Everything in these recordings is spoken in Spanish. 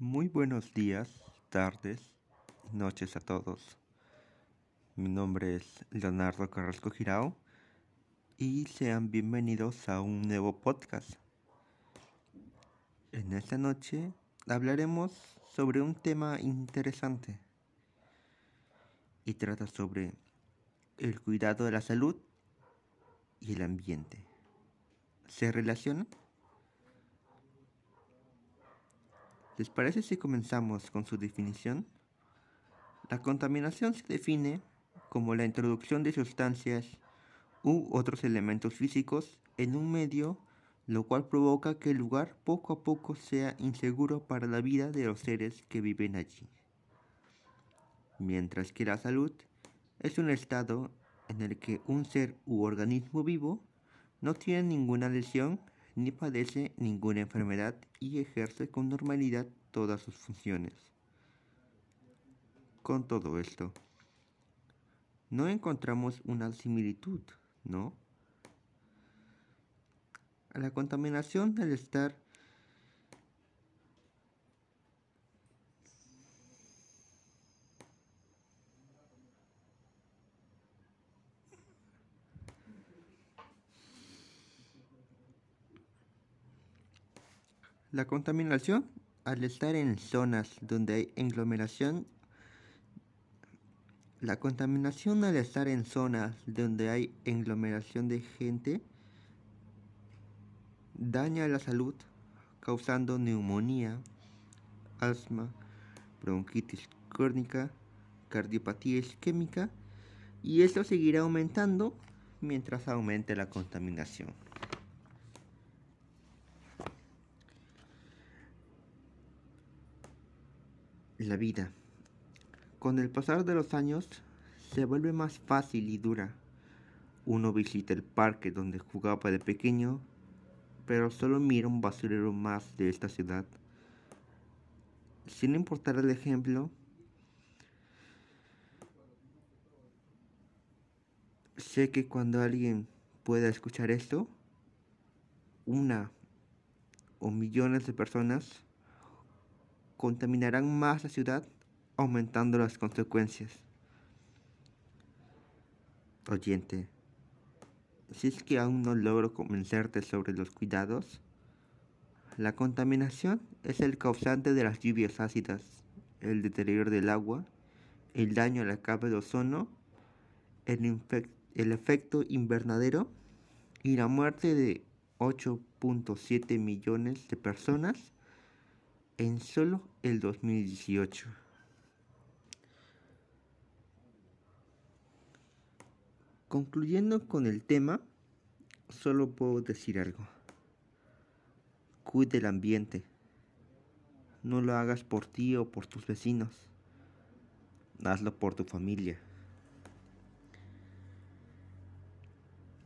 Muy buenos días, tardes, noches a todos. Mi nombre es Leonardo Carrasco Girao y sean bienvenidos a un nuevo podcast. En esta noche hablaremos sobre un tema interesante y trata sobre el cuidado de la salud y el ambiente. ¿Se relacionan? ¿Les parece si comenzamos con su definición? La contaminación se define como la introducción de sustancias u otros elementos físicos en un medio, lo cual provoca que el lugar poco a poco sea inseguro para la vida de los seres que viven allí. Mientras que la salud es un estado en el que un ser u organismo vivo no tiene ninguna lesión ni padece ninguna enfermedad y ejerce con normalidad todas sus funciones. Con todo esto, no encontramos una similitud, ¿no? La contaminación al estar La contaminación al estar en zonas donde hay aglomeración la contaminación al estar en zonas donde hay aglomeración de gente daña la salud causando neumonía, asma, bronquitis crónica, cardiopatía isquémica y esto seguirá aumentando mientras aumente la contaminación. La vida. Con el pasar de los años se vuelve más fácil y dura. Uno visita el parque donde jugaba de pequeño, pero solo mira un basurero más de esta ciudad. Sin importar el ejemplo, sé que cuando alguien pueda escuchar esto, una o millones de personas contaminarán más la ciudad, aumentando las consecuencias. Oyente, si es que aún no logro convencerte sobre los cuidados, la contaminación es el causante de las lluvias ácidas, el deterioro del agua, el daño a la capa de ozono, el, el efecto invernadero y la muerte de 8.7 millones de personas en solo el 2018. Concluyendo con el tema, solo puedo decir algo. Cuide el ambiente. No lo hagas por ti o por tus vecinos. Hazlo por tu familia.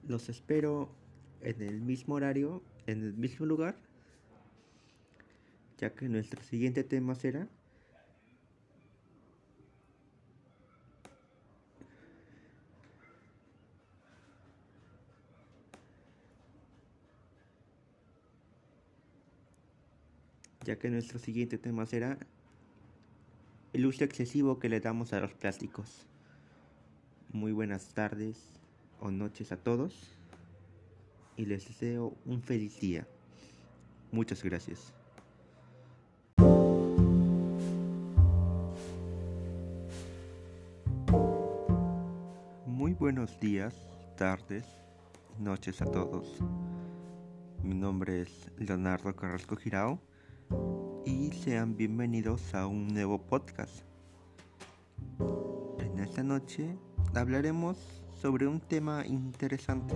Los espero en el mismo horario, en el mismo lugar ya que nuestro siguiente tema será ya que nuestro siguiente tema será el uso excesivo que le damos a los plásticos. Muy buenas tardes o noches a todos y les deseo un feliz día. Muchas gracias. Buenos días, tardes, noches a todos. Mi nombre es Leonardo Carrasco Girao y sean bienvenidos a un nuevo podcast. En esta noche hablaremos sobre un tema interesante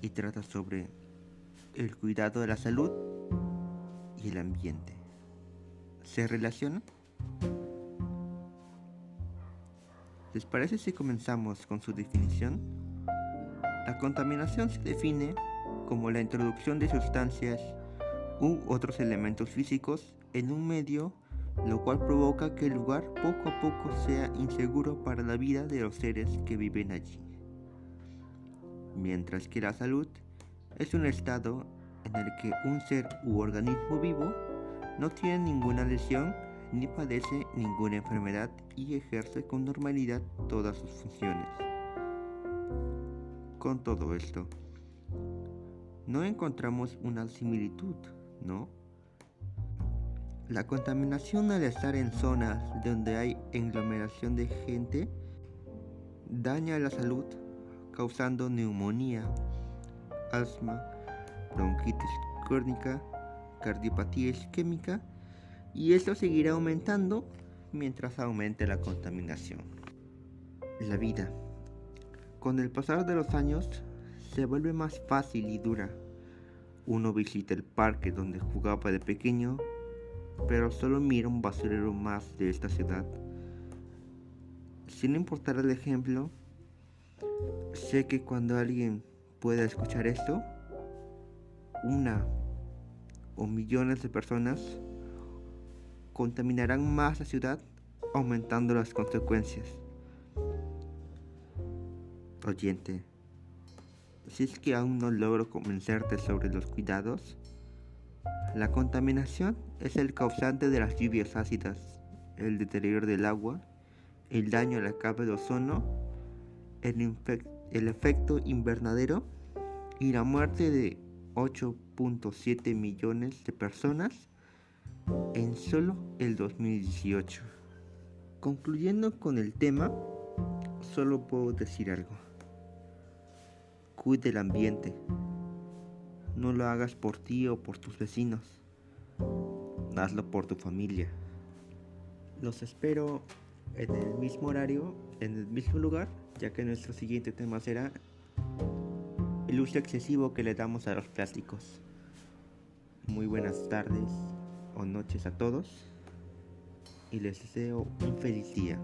y trata sobre el cuidado de la salud y el ambiente. ¿Se relacionan? ¿Les parece si comenzamos con su definición? La contaminación se define como la introducción de sustancias u otros elementos físicos en un medio, lo cual provoca que el lugar poco a poco sea inseguro para la vida de los seres que viven allí. Mientras que la salud es un estado en el que un ser u organismo vivo no tiene ninguna lesión ni padece ninguna enfermedad y ejerce con normalidad todas sus funciones. Con todo esto, no encontramos una similitud, ¿no? La contaminación al estar en zonas donde hay aglomeración de gente daña la salud causando neumonía, asma, bronquitis crónica, cardiopatía isquémica y esto seguirá aumentando mientras aumente la contaminación. La vida. Con el pasar de los años se vuelve más fácil y dura. Uno visita el parque donde jugaba de pequeño, pero solo mira un basurero más de esta ciudad. Sin importar el ejemplo, sé que cuando alguien pueda escuchar esto, una o millones de personas contaminarán más la ciudad, aumentando las consecuencias. Oyente, si es que aún no logro convencerte sobre los cuidados, la contaminación es el causante de las lluvias ácidas, el deterioro del agua, el daño a la capa de ozono, el, el efecto invernadero y la muerte de 8.7 millones de personas en solo el 2018. Concluyendo con el tema, solo puedo decir algo. Cuide el ambiente. No lo hagas por ti o por tus vecinos. Hazlo por tu familia. Los espero en el mismo horario, en el mismo lugar, ya que nuestro siguiente tema será el uso excesivo que le damos a los plásticos. Muy buenas tardes o noches a todos y les deseo un feliz día.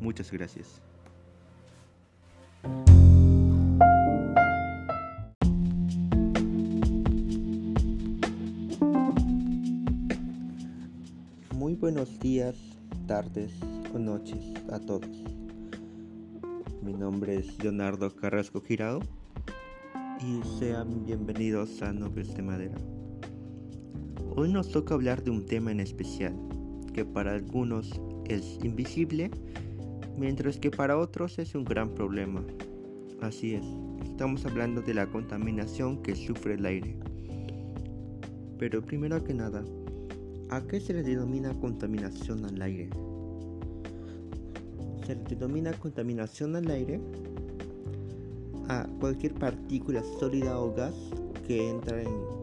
Muchas gracias. Muy buenos días, tardes o noches a todos. Mi nombre es Leonardo Carrasco Girado y sean bienvenidos a Nubes de Madera. Hoy nos toca hablar de un tema en especial, que para algunos es invisible, mientras que para otros es un gran problema. Así es, estamos hablando de la contaminación que sufre el aire. Pero primero que nada, ¿a qué se le denomina contaminación al aire? Se le denomina contaminación al aire a cualquier partícula sólida o gas que entra en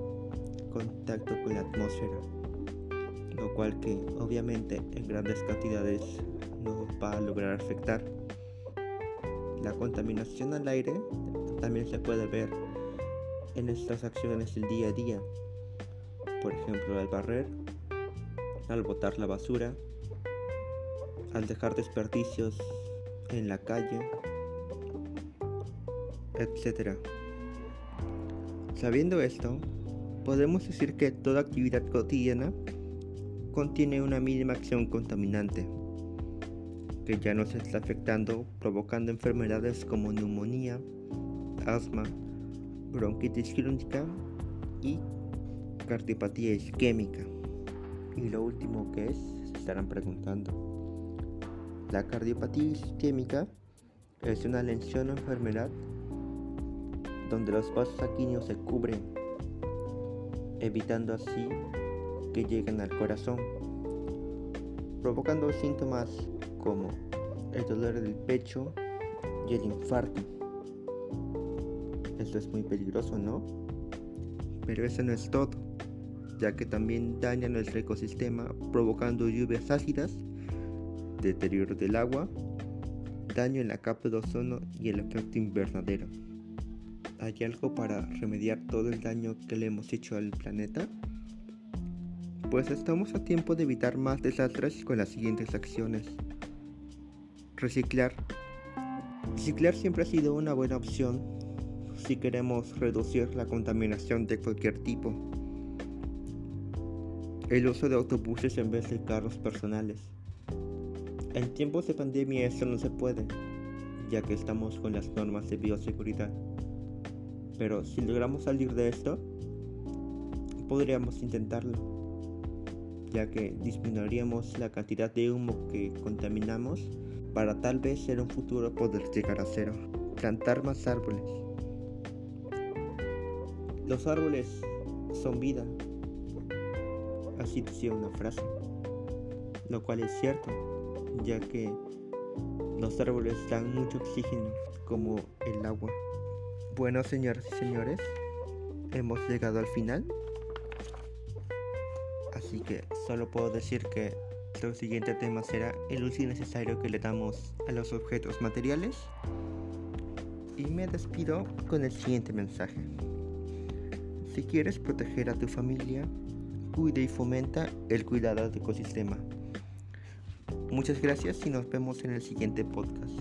contacto con la atmósfera, lo cual que obviamente en grandes cantidades no va a lograr afectar. La contaminación al aire también se puede ver en nuestras acciones del día a día, por ejemplo al barrer, al botar la basura, al dejar desperdicios en la calle, etc. Sabiendo esto, Podemos decir que toda actividad cotidiana contiene una mínima acción contaminante que ya nos está afectando provocando enfermedades como neumonía, asma, bronquitis crónica y cardiopatía isquémica. Y lo último que es, se estarán preguntando. La cardiopatía isquémica es una lesión o enfermedad donde los vasos sanguíneos se cubren evitando así que lleguen al corazón, provocando síntomas como el dolor del pecho y el infarto. Esto es muy peligroso, ¿no? Pero eso no es todo, ya que también daña nuestro ecosistema provocando lluvias ácidas, deterioro del agua, daño en la capa de ozono y el efecto invernadero. ¿Hay algo para remediar todo el daño que le hemos hecho al planeta? Pues estamos a tiempo de evitar más desastres con las siguientes acciones. Reciclar. Reciclar siempre ha sido una buena opción si queremos reducir la contaminación de cualquier tipo. El uso de autobuses en vez de carros personales. En tiempos de pandemia eso no se puede, ya que estamos con las normas de bioseguridad. Pero si logramos salir de esto, podríamos intentarlo. ya que disminuiríamos la cantidad de humo que contaminamos para tal vez en un futuro poder llegar a cero. Plantar más árboles. Los árboles son vida. Así decía una frase, lo cual es cierto, ya que los árboles dan mucho oxígeno como el agua. Bueno, señoras y señores, hemos llegado al final. Así que solo puedo decir que el siguiente tema será el uso innecesario que le damos a los objetos materiales. Y me despido con el siguiente mensaje. Si quieres proteger a tu familia, cuida y fomenta el cuidado del ecosistema. Muchas gracias y nos vemos en el siguiente podcast.